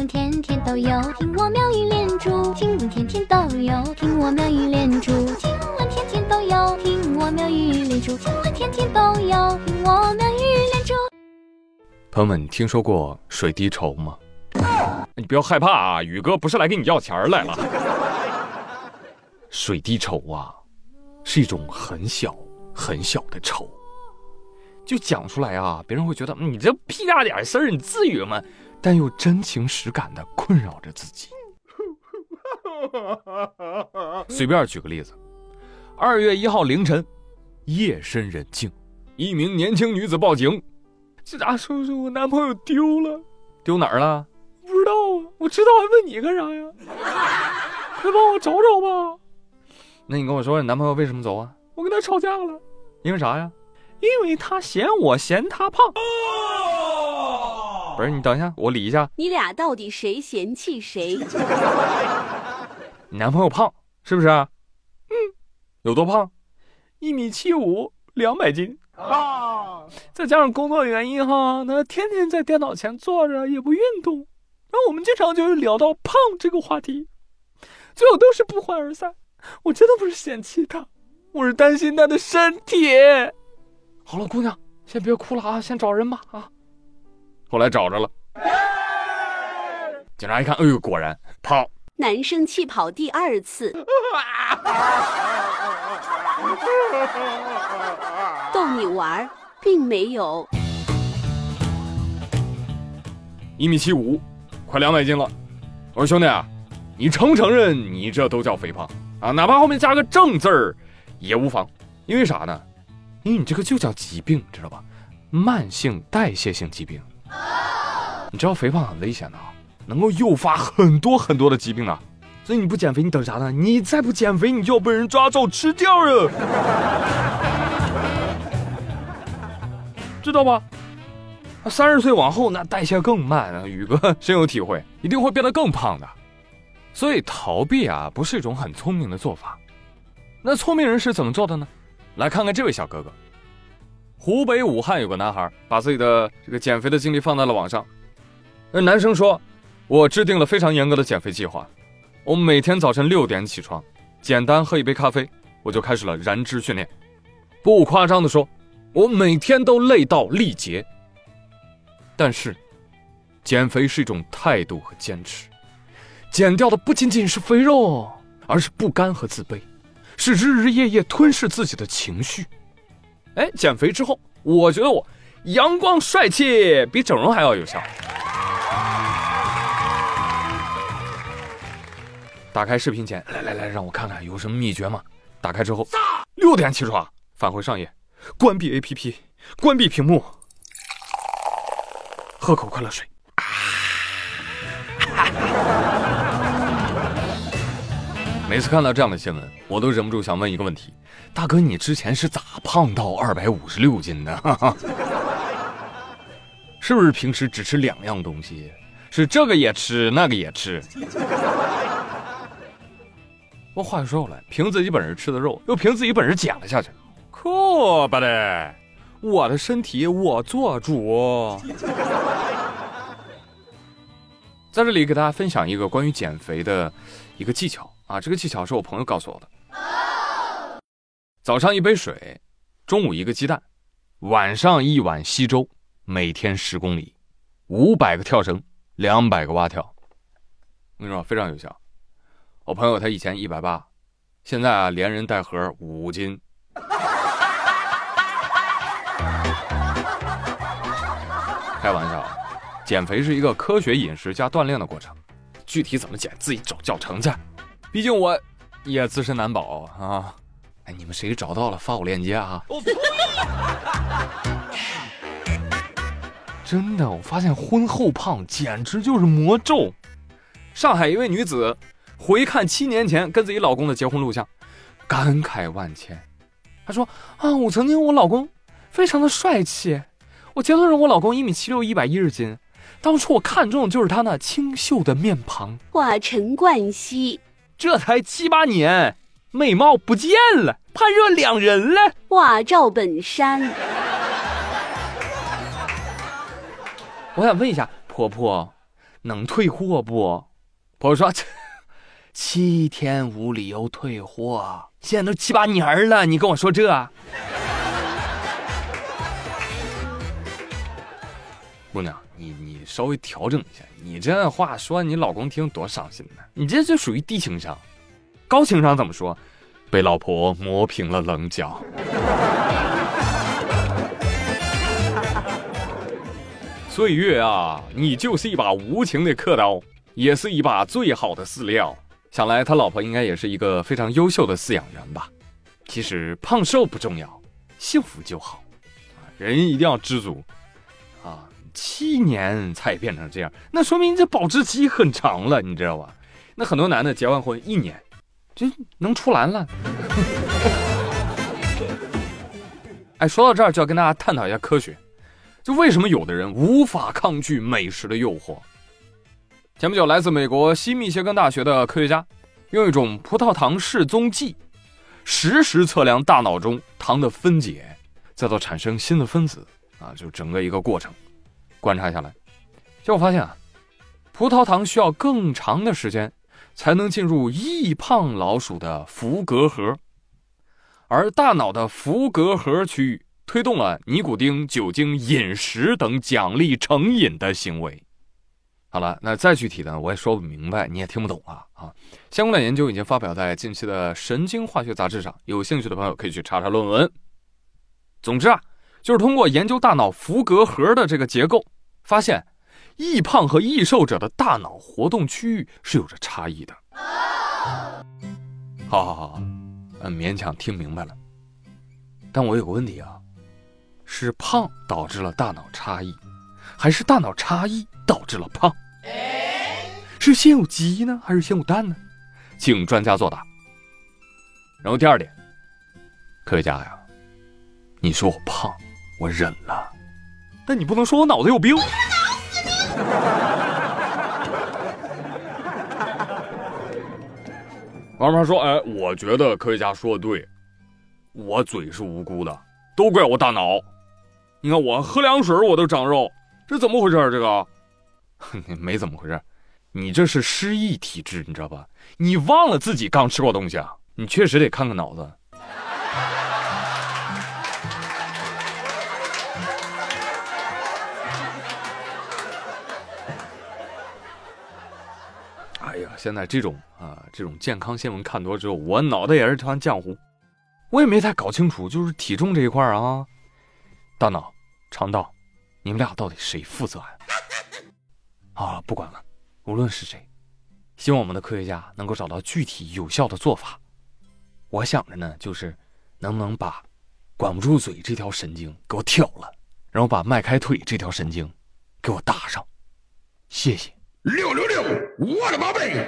闻天天都有听我妙语连珠。听闻天天都有听我妙语连珠。听闻天天都有听我妙语连珠。听闻天天都有听我妙语连珠。朋友们，你听说过水滴筹吗？你不要害怕啊，宇哥不是来跟你要钱来了。水滴筹啊，是一种很小很小的筹，就讲出来啊，别人会觉得你这屁大点事儿，你至于吗？但又真情实感的困扰着自己。随便举个例子，二月一号凌晨，夜深人静，一名年轻女子报警：“警察叔叔，我男朋友丢了，丢哪儿了？不知道啊，我知道还问你干啥呀？快帮我找找吧。”那你跟我说，你男朋友为什么走啊？我跟他吵架了，因为啥呀？因为他嫌我嫌他胖。不是你等一下，我理一下。你俩到底谁嫌弃谁？你男朋友胖是不是？嗯，有多胖？一米七五，两百斤啊！再加上工作原因哈，那天天在电脑前坐着也不运动，那我们经常就会聊到胖这个话题，最后都是不欢而散。我真的不是嫌弃他，我是担心他的身体。好了，姑娘，先别哭了啊，先找人吧啊。后来找着了，警察一看，哎呦，果然跑。男生气跑第二次，逗你玩儿，并没有。一米七五，快两百斤了。我说兄弟啊，你承不承认你这都叫肥胖啊？哪怕后面加个正字儿也无妨。因为啥呢？因为你这个就叫疾病，知道吧？慢性代谢性疾病。你知道肥胖很危险的啊，能够诱发很多很多的疾病啊。所以你不减肥，你等啥呢？你再不减肥，你就要被人抓走吃掉了，知道吧？三十岁往后，那代谢更慢啊。宇哥深有体会，一定会变得更胖的。所以逃避啊，不是一种很聪明的做法。那聪明人是怎么做的呢？来看看这位小哥哥。湖北武汉有个男孩，把自己的这个减肥的经历放在了网上。那男生说：“我制定了非常严格的减肥计划，我每天早晨六点起床，简单喝一杯咖啡，我就开始了燃脂训练。不夸张的说，我每天都累到力竭。但是，减肥是一种态度和坚持，减掉的不仅仅是肥肉，而是不甘和自卑，是日日夜夜吞噬自己的情绪。哎，减肥之后，我觉得我阳光帅气，比整容还要有效。”打开视频前，来来来，让我看看有什么秘诀吗？打开之后，六点起床，返回上页，关闭 APP，关闭屏幕，喝口快乐水。啊！每次看到这样的新闻，我都忍不住想问一个问题：大哥，你之前是咋胖到二百五十六斤的？是不是平时只吃两样东西？是这个也吃，那个也吃？不过话又说回来，凭自己本事吃的肉，又凭自己本事减了下去，可不得！我的身体我做主。在这里给大家分享一个关于减肥的一个技巧啊，这个技巧是我朋友告诉我的。早上一杯水，中午一个鸡蛋，晚上一碗稀粥，每天十公里，五百个跳绳，两百个蛙跳。我跟你说，非常有效。我朋友他以前一百八，现在啊连人带盒五斤。开玩笑，减肥是一个科学饮食加锻炼的过程，具体怎么减自己找教程去。毕竟我也自身难保啊。哎，你们谁找到了发我链接啊？真的，我发现婚后胖简直就是魔咒。上海一位女子。回看七年前跟自己老公的结婚录像，感慨万千。她说：“啊，我曾经我老公非常的帅气，我结婚时我老公一米七六，一百一十斤。当初我看中的就是他那清秀的面庞。哇，陈冠希，这才七八年，美貌不见了，判若两人了。哇，赵本山，我想问一下婆婆。”能退货不？婆婆说，七天无理由退货，现在都七八年了，你跟我说这？姑娘，你稍微调整一下，你这话说你老公听多伤心呢？你这就属于低情商，高情商怎么说？被老婆磨平了棱角。岁月啊，你就是一把无情的刻刀，也是一把最好的饲料。想来他老婆应该也是一个非常优秀的饲养员吧？其实胖瘦不重要，幸福就好。人一定要知足啊！七年才变成这样，那说明这保质期很长了，你知道吧？那很多男的结完婚一年就能出栏了。哎，说到这儿就要跟大家探讨一下科学，就为什么有的人无法抗拒美食的诱惑？前不久，来自美国西密歇根大学的科学家用一种葡萄糖示踪剂，实时测量大脑中糖的分解，再到产生新的分子啊，就整个一个过程观察下来，结果发现啊，葡萄糖需要更长的时间才能进入易胖老鼠的福格核，而大脑的福格核区域推动了尼古丁、酒精、饮食等奖励成瘾的行为。好了，那再具体的我也说不明白，你也听不懂啊啊！相关的研究已经发表在近期的《神经化学杂志》上，有兴趣的朋友可以去查查论文。总之啊，就是通过研究大脑福格核的这个结构，发现易胖和易瘦者的大脑活动区域是有着差异的。好好好，嗯，勉强听明白了。但我有个问题啊，是胖导致了大脑差异，还是大脑差异？导致了胖，是先有鸡呢，还是先有蛋呢？请专家作答。然后第二点，科学家呀，你说我胖，我忍了，但你不能说我脑子有病。王胖说：“哎，我觉得科学家说的对，我嘴是无辜的，都怪我大脑。你看我喝凉水我都长肉，这怎么回事？这个？” 没怎么回事，你这是失忆体质，你知道吧？你忘了自己刚吃过东西啊？你确实得看看脑子。现在这种啊，这种健康新闻看多之后，我脑袋也是团浆糊，我也没太搞清楚，就是体重这一块啊，大脑、肠道，你们俩到底谁负责呀？啊，不管了，无论是谁，希望我们的科学家能够找到具体有效的做法。我想着呢，就是能不能把管不住嘴这条神经给我挑了，然后把迈开腿这条神经给我搭上。谢谢。六六六，我的宝贝。